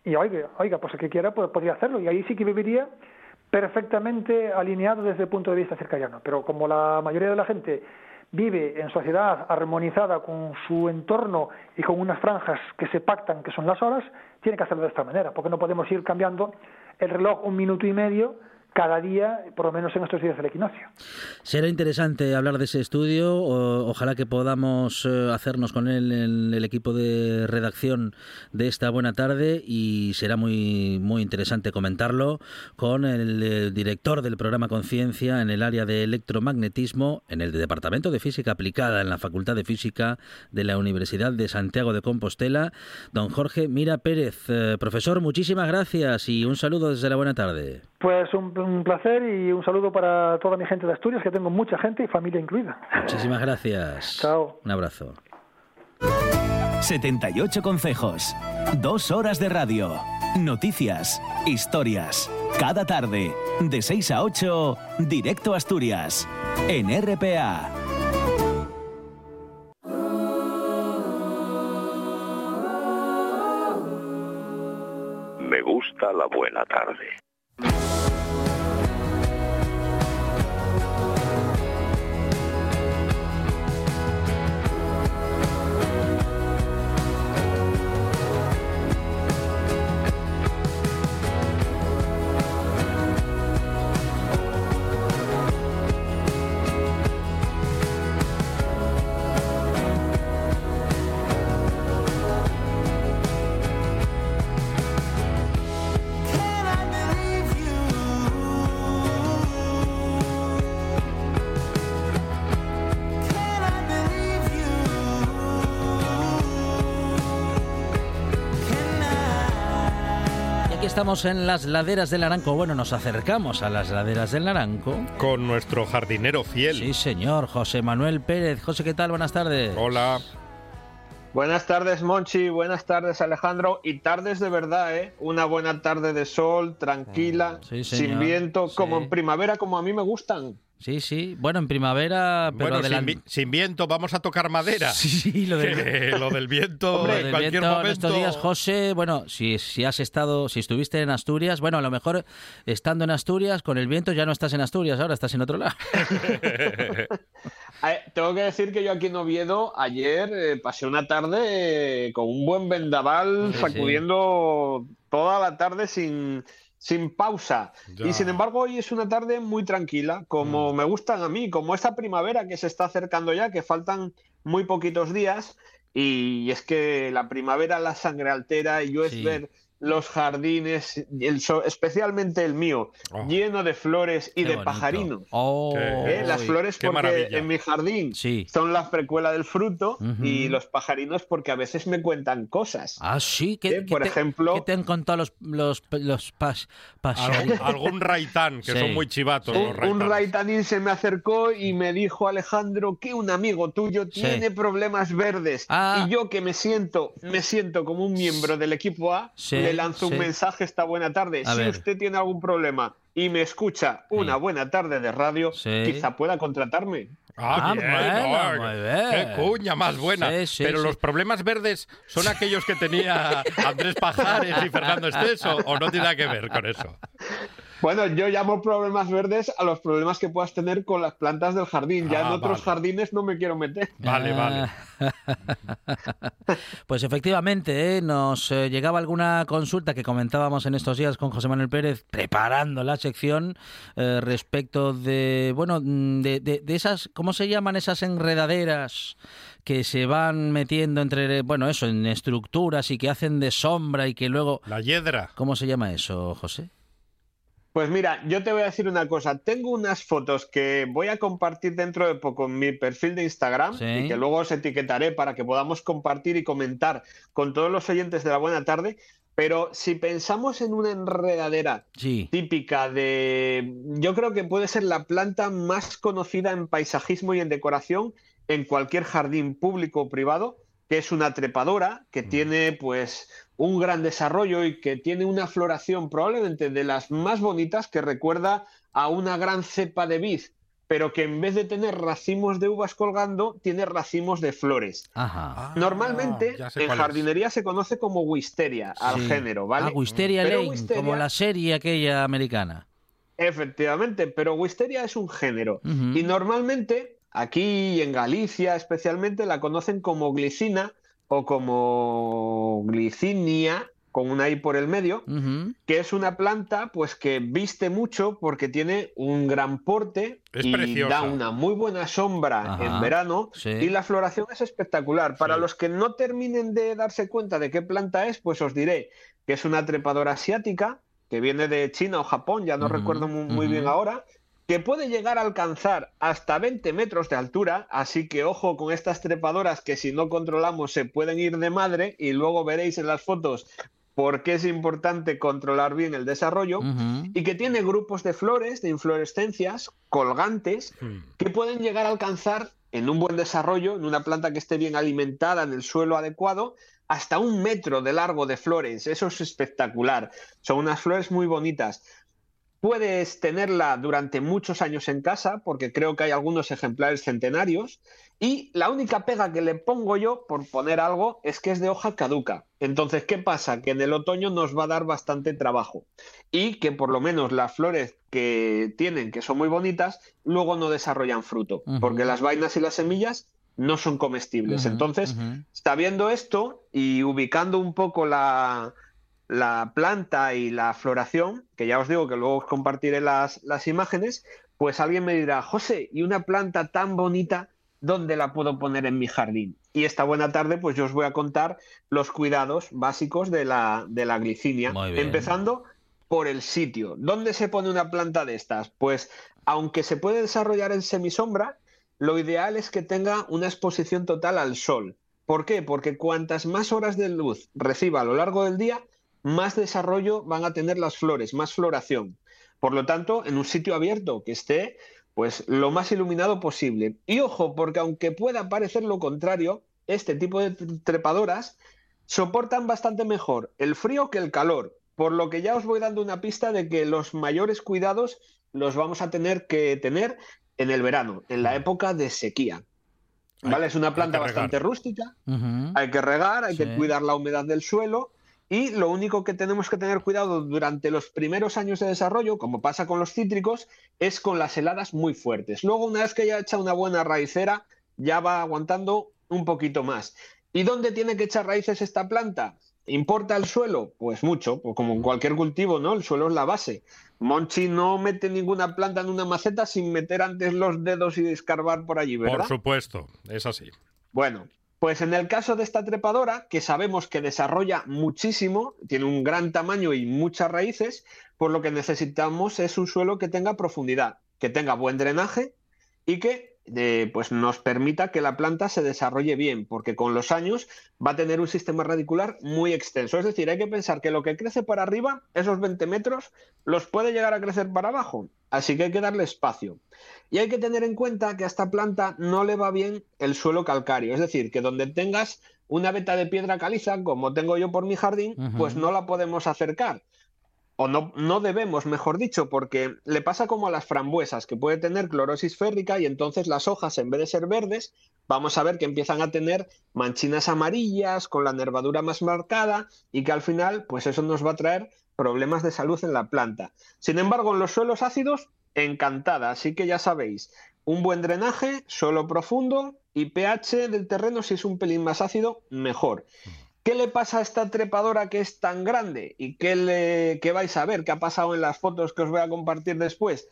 y oiga, oiga pues el que quiera pues, podría hacerlo y ahí sí que viviría perfectamente alineado desde el punto de vista circadiano. Pero como la mayoría de la gente vive en sociedad armonizada con su entorno y con unas franjas que se pactan, que son las horas, tiene que hacerlo de esta manera, porque no podemos ir cambiando el reloj un minuto y medio cada día, por lo menos en estos días del equinoccio. Será interesante hablar de ese estudio, ojalá que podamos eh, hacernos con él en el equipo de redacción de esta buena tarde y será muy, muy interesante comentarlo con el eh, director del programa Conciencia en el área de electromagnetismo en el Departamento de Física Aplicada en la Facultad de Física de la Universidad de Santiago de Compostela, don Jorge Mira Pérez. Eh, profesor, muchísimas gracias y un saludo desde la buena tarde. Pues un, placer y un saludo para toda mi gente de Asturias, que tengo mucha gente y familia incluida. Muchísimas gracias. Chao. Un abrazo. 78 consejos, dos horas de radio, noticias, historias. Cada tarde, de 6 a 8, directo a Asturias, en RPA. Me gusta la buena tarde. Estamos en las laderas del Naranco. Bueno, nos acercamos a las laderas del Naranco. Con nuestro jardinero fiel. Sí, señor, José Manuel Pérez. José, ¿qué tal? Buenas tardes. Hola. Buenas tardes, Monchi. Buenas tardes, Alejandro. Y tardes de verdad, ¿eh? Una buena tarde de sol, tranquila, sin viento, como en primavera, como a mí me gustan. Sí, sí. Bueno, en primavera, pero sin, viento, vamos a tocar madera. Sí, lo, lo del viento. Hombre, en cualquier viento momento... en estos días, José. Bueno, si, si has estado, si estuviste en Asturias, bueno, a lo mejor estando en Asturias con el viento ya no estás en Asturias, ahora estás en otro lado. Tengo que decir que yo aquí en Oviedo ayer eh, pasé una tarde eh, con un buen vendaval sacudiendo toda la tarde sin sin pausa. Y sin embargo, hoy es una tarde muy tranquila, como mm. me gustan a mí, como esta primavera que se está acercando ya, que faltan muy poquitos días. Y es que la primavera la sangre altera y yo es ver los jardines, especialmente el mío, oh. lleno de flores y de pajarinos. Oh. ¿Eh? Las flores porque en mi jardín son la frecuela del fruto y los pajarinos porque a veces me cuentan cosas. Ah, sí, que ¿Eh? por ejemplo, ¿qué te han contado los los, los pas, ¿Algún, raitán que son muy chivatos. Un, un, raitanín se me acercó y me dijo Alejandro que un amigo tuyo tiene problemas verdes ah. y yo que me siento me siento como un miembro del equipo A le lanzo un mensaje esta buena tarde. si usted tiene algún problema y me escucha una buena tarde de radio, quizá pueda contratarme. Ah, ah bien, Qué cuña más buena. Pero los problemas verdes son aquellos que tenía Andrés Pajares y Fernando Esteso, o no tiene nada que ver con eso. Bueno, yo llamo problemas verdes a los problemas que puedas tener con las plantas del jardín. Ya en ah, otros jardines no me quiero meter. Vale, vale. pues efectivamente, ¿eh? nos eh, llegaba alguna consulta que comentábamos en estos días con José Manuel Pérez, preparando la sección eh, respecto de, bueno, mm, de, de, esas, ¿cómo se llaman esas enredaderas? que se van metiendo entre, bueno, eso, en estructuras y que hacen de sombra y que luego... La hiedra. ¿Cómo se llama eso, José? Pues mira, yo te voy a decir una cosa. Tengo unas fotos que voy a compartir dentro de poco en mi perfil de Instagram y que luego os etiquetaré para que podamos compartir y comentar con todos los oyentes de la buena tarde. Pero si pensamos en una enredadera típica de, yo creo que puede ser la planta más conocida en paisajismo y en decoración en cualquier jardín público o privado, que es una trepadora que tiene pues un gran desarrollo y que tiene una floración probablemente de las más bonitas que recuerda a una gran cepa de vid, pero que en vez de tener racimos de uvas colgando, tiene racimos de flores. Ajá. Normalmente Ah, sé en es. jardinería se conoce como wisteria al Sí. género, ¿vale? Ah, Wisteria Pero Lane, wisteria- como la serie aquella americana. Efectivamente, pero wisteria es un género. Y normalmente, aquí en Galicia especialmente, la conocen como glicina o como glicinia, con una I por el medio, que es una planta pues que viste mucho porque tiene un gran porte Es y preciosa. da una muy buena sombra Ajá, en verano sí. y la floración es espectacular. Para Sí. los que no terminen de darse cuenta de qué planta es, pues os diré que es una trepadora asiática que viene de China o Japón, ya no recuerdo muy, muy bien ahora, que puede llegar a alcanzar hasta 20 metros de altura, así que ojo con estas trepadoras que si no controlamos se pueden ir de madre y luego veréis en las fotos por qué es importante controlar bien el desarrollo y que tiene grupos de flores, de inflorescencias colgantes Hmm. que pueden llegar a alcanzar en un buen desarrollo, en una planta que esté bien alimentada, en el suelo adecuado, hasta un metro de largo de flores. Eso es espectacular. Son unas flores muy bonitas. Puedes tenerla durante muchos años en casa, porque creo que hay algunos ejemplares centenarios. Y la única pega que le pongo yo, por poner algo, es que es de hoja caduca. Entonces, ¿qué pasa? Que en el otoño nos va a dar bastante trabajo. Y que por lo menos las flores que tienen, que son muy bonitas, luego no desarrollan fruto. Porque las vainas y las semillas no son comestibles. Entonces, ujú. sabiendo esto y ubicando un poco la, la planta y la floración, que ya os digo que luego os compartiré las, las imágenes, pues alguien me dirá, José, ¿y una planta tan bonita, dónde la puedo poner en mi jardín? Y esta buena tarde, pues yo os voy a contar los cuidados básicos de la, de la glicinia, empezando por el sitio. ¿Dónde se pone una planta de estas? Pues aunque se puede desarrollar en semisombra, lo ideal es que tenga una exposición total al sol. ¿Por qué? Porque cuantas más horas de luz reciba a lo largo del día, más desarrollo van a tener las flores, más floración. Por lo tanto, en un sitio abierto que esté pues lo más iluminado posible. Y ojo, porque aunque pueda parecer lo contrario, este tipo de trepadoras soportan bastante mejor el frío que el calor, por lo que ya os voy dando una pista de que los mayores cuidados los vamos a tener que tener en el verano, en la época de sequía. ¿Vale? Es una planta hay bastante rústica, hay que regar, hay Sí. que cuidar la humedad del suelo y lo único que tenemos que tener cuidado durante los primeros años de desarrollo, como pasa con los cítricos, es con las heladas muy fuertes. Luego, una vez que ya echa una buena raicera, ya va aguantando un poquito más. ¿Y dónde tiene que echar raíces esta planta? ¿Importa el suelo? Pues mucho, pues como en cualquier cultivo, ¿no? El suelo es la base. Monchi no mete ninguna planta en una maceta sin meter antes los dedos y escarbar por allí, ¿verdad? Por supuesto, es así. Bueno, pues en el caso de esta trepadora, que sabemos que desarrolla muchísimo, tiene un gran tamaño y muchas raíces, por lo que necesitamos es un suelo que tenga profundidad, que tenga buen drenaje y que eh, pues nos permita que la planta se desarrolle bien, porque con los años va a tener un sistema radicular muy extenso. Es decir, hay que pensar que lo que crece para arriba, esos 20 metros, los puede llegar a crecer para abajo. Así que hay que darle espacio. Y hay que tener en cuenta que a esta planta no le va bien el suelo calcáreo. Es decir, que donde tengas una veta de piedra caliza, como tengo yo por mi jardín, pues no la podemos acercar. O no, no debemos, mejor dicho, porque le pasa como a las frambuesas, que puede tener clorosis férrica y entonces las hojas, en vez de ser verdes, vamos a ver que empiezan a tener manchinas amarillas, con la nervadura más marcada y que al final, pues eso nos va a traer problemas de salud en la planta. Sin embargo, en los suelos ácidos, encantada. Así que ya sabéis, un buen drenaje, suelo profundo y pH del terreno, si es un pelín más ácido, mejor. ¿Qué le pasa a esta trepadora que es tan grande? ¿Y qué, le, qué vais a ver? ¿Qué ha pasado en las fotos que os voy a compartir después?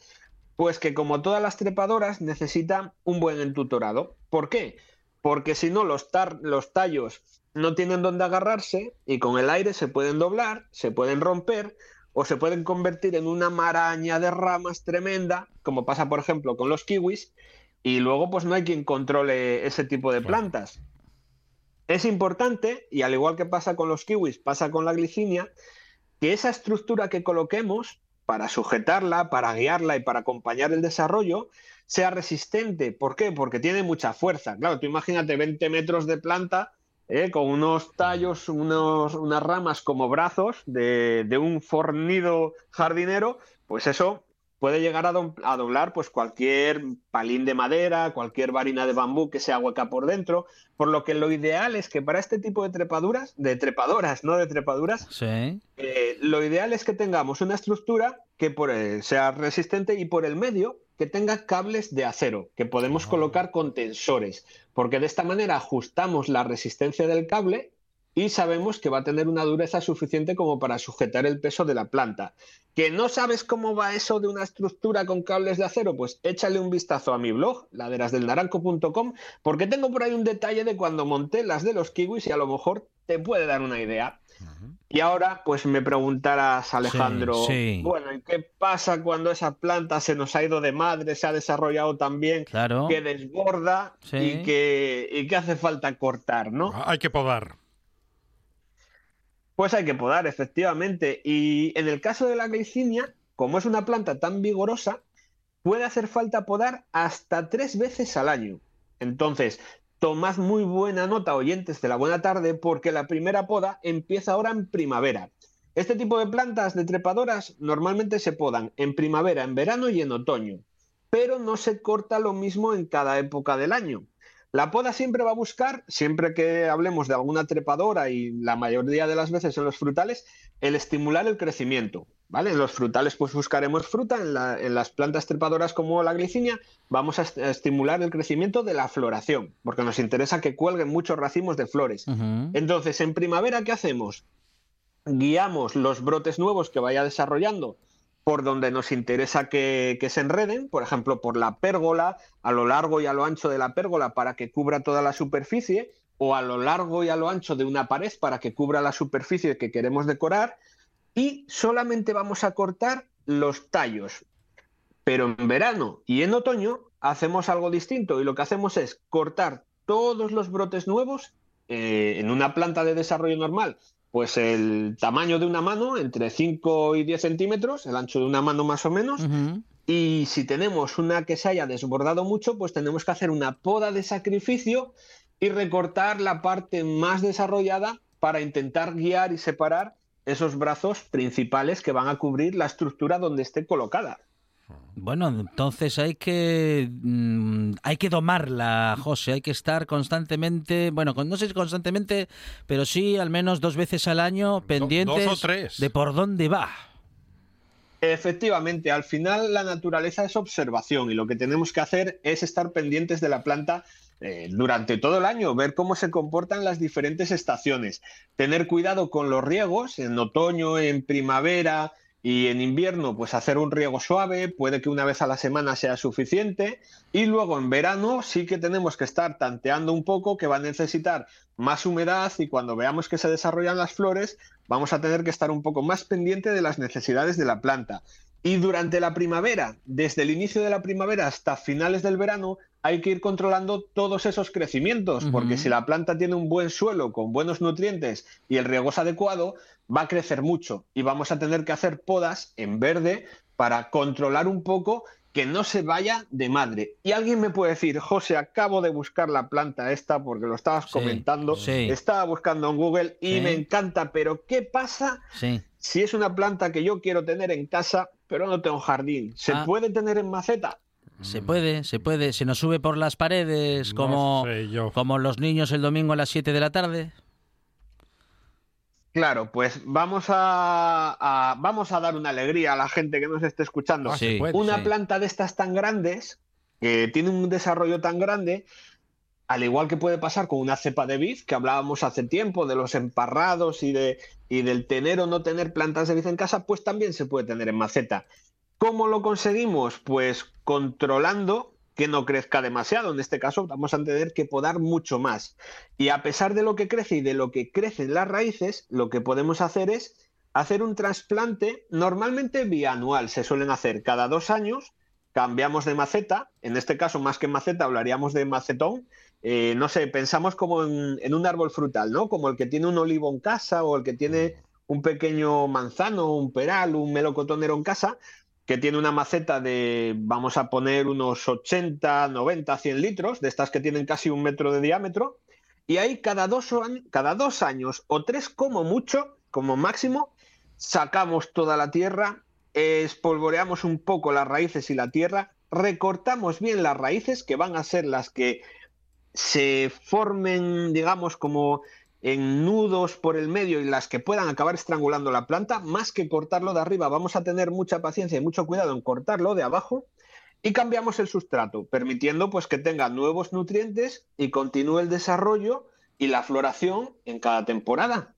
Pues que como todas las trepadoras necesita un buen entutorado. ¿Por qué? Porque si no los, los tallos no tienen dónde agarrarse y con el aire se pueden doblar, se pueden romper o se pueden convertir en una maraña de ramas tremenda, como pasa por ejemplo con los kiwis, y luego pues no hay quien controle ese tipo de plantas. Es importante, y al igual que pasa con los kiwis, pasa con la glicinia, que esa estructura que coloquemos para sujetarla, para guiarla y para acompañar el desarrollo, sea resistente. ¿Por qué? Porque tiene mucha fuerza. Claro, tú imagínate 20 metros de planta eh, con unos tallos, unos, unas ramas como brazos de, de un fornido jardinero, pues eso puede llegar a, doblar pues cualquier palín de madera, cualquier varina de bambú que sea hueca por dentro, por lo que lo ideal es que para este tipo de trepaduras, de trepadoras, no de trepaduras, sí. Eh, lo ideal es que tengamos una estructura que por, sea resistente y por el medio que tenga cables de acero, que podemos ah. colocar con tensores, porque de esta manera ajustamos la resistencia del cable y sabemos que va a tener una dureza suficiente como para sujetar el peso de la planta. ¿Que no sabes cómo va eso de una estructura con cables de acero? Pues échale un vistazo a mi blog, laderasdelnaranco.com, porque tengo por ahí un detalle de cuando monté las de los kiwis y a lo mejor te puede dar una idea. Y ahora, pues me preguntarás, Alejandro, bueno, ¿y qué pasa cuando esa planta se nos ha ido de madre, se ha desarrollado tan bien, que desborda y, que, y que hace falta cortar, ¿no? Hay que podar. Pues hay que podar, efectivamente. Y en el caso de la glicinia, como es una planta tan vigorosa, puede hacer falta podar hasta tres veces al año. Entonces, tomad muy buena nota, oyentes de la buena tarde, porque la primera poda empieza ahora en primavera. Este tipo de plantas de trepadoras normalmente se podan en primavera, en verano y en otoño, pero no se corta lo mismo en cada época del año. La poda siempre va a buscar, siempre que hablemos de alguna trepadora y la mayoría de las veces en los frutales, el estimular el crecimiento. ¿vale? En los frutales pues buscaremos fruta, en, las plantas trepadoras como la glicinia vamos a, estimular el crecimiento de la floración, porque nos interesa que cuelguen muchos racimos de flores. Entonces, en primavera, ¿qué hacemos? Guiamos los brotes nuevos que vaya desarrollando por donde nos interesa que, se enreden, por ejemplo, por la pérgola, a lo largo y a lo ancho de la pérgola para que cubra toda la superficie, o a lo largo y a lo ancho de una pared para que cubra la superficie que queremos decorar, y solamente vamos a cortar los tallos. Pero en verano y en otoño hacemos algo distinto y lo que hacemos es cortar todos los brotes nuevos eh, en una planta de desarrollo normal pues el tamaño de una mano, entre 5 y 10 centímetros, el ancho de una mano más o menos. Y si tenemos una que se haya desbordado mucho, pues tenemos que hacer una poda de sacrificio y recortar la parte más desarrollada para intentar guiar y separar esos brazos principales que van a cubrir la estructura donde esté colocada. Bueno, entonces hay que mm, hay que domarla, José, hay que estar constantemente, bueno, no sé si constantemente, pero sí al menos dos veces al año pendientes de por dónde va. Efectivamente, al final la naturaleza es observación y lo que tenemos que hacer es estar pendientes de la planta eh, durante todo el año, ver cómo se comportan las diferentes estaciones, tener cuidado con los riegos en otoño, en primavera, y en invierno, pues hacer un riego suave, puede que una vez a la semana sea suficiente. Y luego en verano sí que tenemos que estar tanteando un poco, que va a necesitar más humedad y cuando veamos que se desarrollan las flores, vamos a tener que estar un poco más pendiente de las necesidades de la planta. Y durante la primavera, desde el inicio de la primavera hasta finales del verano, hay que ir controlando todos esos crecimientos, porque si la planta tiene un buen suelo con buenos nutrientes y el riego es adecuado, va a crecer mucho y vamos a tener que hacer podas en verde para controlar un poco que no se vaya de madre. Y alguien me puede decir, José, acabo de buscar la planta esta porque lo estabas comentando, estaba buscando en Google y me encanta, pero ¿qué pasa si es una planta que yo quiero tener en casa, pero no tengo jardín? ¿Se ah. puede tener en maceta? Se puede, se puede. Se nos sube por las paredes como, como los niños el domingo a las 7 de la tarde. Claro, pues vamos a, vamos a dar una alegría a la gente que nos esté escuchando. Ah, una planta de estas tan grandes, que tiene un desarrollo tan grande, al igual que puede pasar con una cepa de vid, que hablábamos hace tiempo de los emparrados y, de, y del tener o no tener plantas de vid en casa, pues también se puede tener en maceta. ¿Cómo lo conseguimos? Pues controlando que no crezca demasiado. En este caso vamos a tener que podar mucho más. Y a pesar de lo que crece y de lo que crecen las raíces, lo que podemos hacer es hacer un trasplante normalmente bianual. Se suelen hacer cada dos años. Cambiamos de maceta, en este caso más que maceta hablaríamos de macetón. Eh, no sé, pensamos como en, en, un árbol frutal, ¿no? Como el que tiene un olivo en casa o el que tiene un pequeño manzano, un peral, un melocotonero en casa, que tiene una maceta de, vamos a poner, unos 80, 90, 100 litros, de estas que tienen casi un metro de diámetro, y ahí cada dos, cada dos años o tres como mucho, como máximo, sacamos toda la tierra, espolvoreamos un poco las raíces y la tierra, recortamos bien las raíces, que van a ser las que se formen, digamos, como en nudos por el medio y las que puedan acabar estrangulando la planta, más que cortarlo de arriba, vamos a tener mucha paciencia y mucho cuidado en cortarlo de abajo y cambiamos el sustrato, permitiendo pues que tenga nuevos nutrientes y continúe el desarrollo y la floración en cada temporada.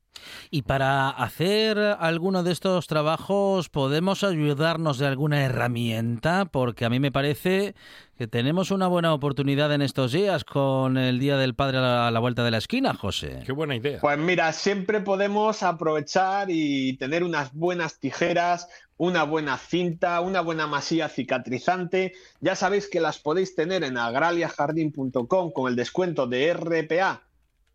Y para hacer alguno de estos trabajos, ¿podemos ayudarnos de alguna herramienta? Porque a mí me parece que tenemos una buena oportunidad en estos días con el Día del Padre a la, vuelta de la esquina, José. Qué buena idea. Pues mira, siempre podemos aprovechar y tener unas buenas tijeras, una buena cinta, una buena masía cicatrizante. Ya sabéis que las podéis tener en agraliajardín.com con el descuento de RPA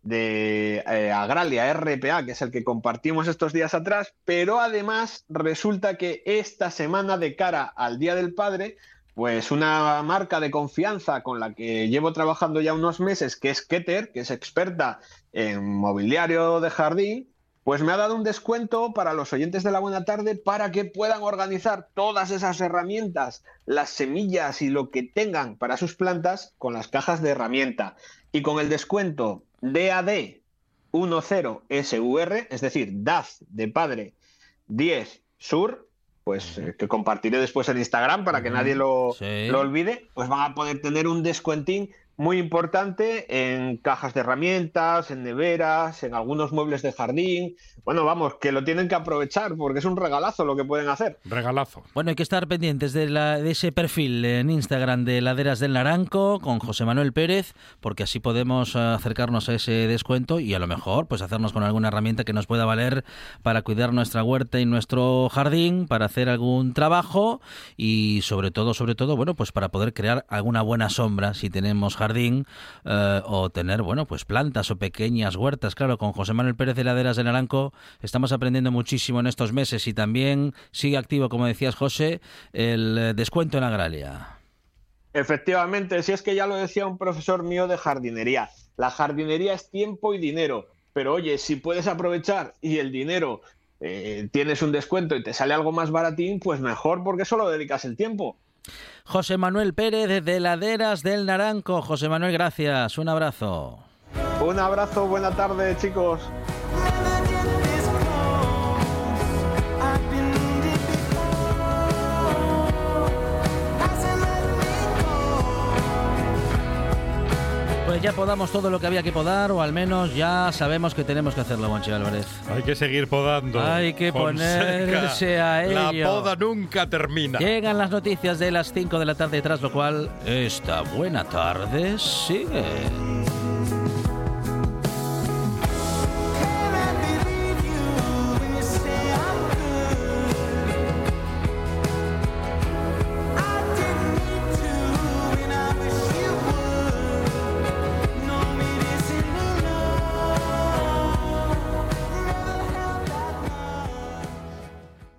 de eh, Agralia RPA, que es el que compartimos estos días atrás, pero además resulta que esta semana de cara al Día del Padre, pues una marca de confianza con la que llevo trabajando ya unos meses, que es Keter, que es experta en mobiliario de jardín, pues me ha dado un descuento para los oyentes de la buena tarde para que puedan organizar todas esas herramientas, las semillas y lo que tengan para sus plantas con las cajas de herramienta. Y con el descuento DAD 10SUR, es decir, DAZ de padre 10 Sur, pues eh, que compartiré después en Instagram para que nadie lo, lo, olvide, pues van a poder tener un descuentín muy importante en cajas de herramientas, en neveras, en algunos muebles de jardín. Bueno, vamos, que lo tienen que aprovechar porque es un regalazo lo que pueden hacer. Regalazo. Bueno, hay que estar pendientes de, la, de ese perfil en Instagram de Laderas del Naranco con José Manuel Pérez, porque así podemos acercarnos a ese descuento y a lo mejor pues hacernos con alguna herramienta que nos pueda valer para cuidar nuestra huerta y nuestro jardín, para hacer algún trabajo y sobre todo, sobre todo, bueno, pues para poder crear alguna buena sombra si tenemos jardín jardín eh, o tener, bueno, pues plantas o pequeñas huertas. Claro, con José Manuel Pérez de Laderas de Naranco estamos aprendiendo muchísimo en estos meses y también sigue activo, como decías, José, el eh, descuento en Agralia. Efectivamente, si es que ya lo decía un profesor mío de jardinería, la jardinería es tiempo y dinero, pero oye, si puedes aprovechar y el dinero eh, tienes un descuento y te sale algo más baratín, pues mejor porque solo dedicas el tiempo. José Manuel Pérez de Laderas del Naranco. José Manuel, gracias. Un abrazo. Un abrazo, buena tarde, chicos. Pues ya podamos todo lo que había que podar, o al menos ya sabemos que tenemos que hacerlo, Monchi Álvarez. Hay que seguir podando. Hay que ponerse a ello. La poda nunca termina. Llegan las noticias de las 5 de la tarde, tras lo cual esta buena tarde sigue.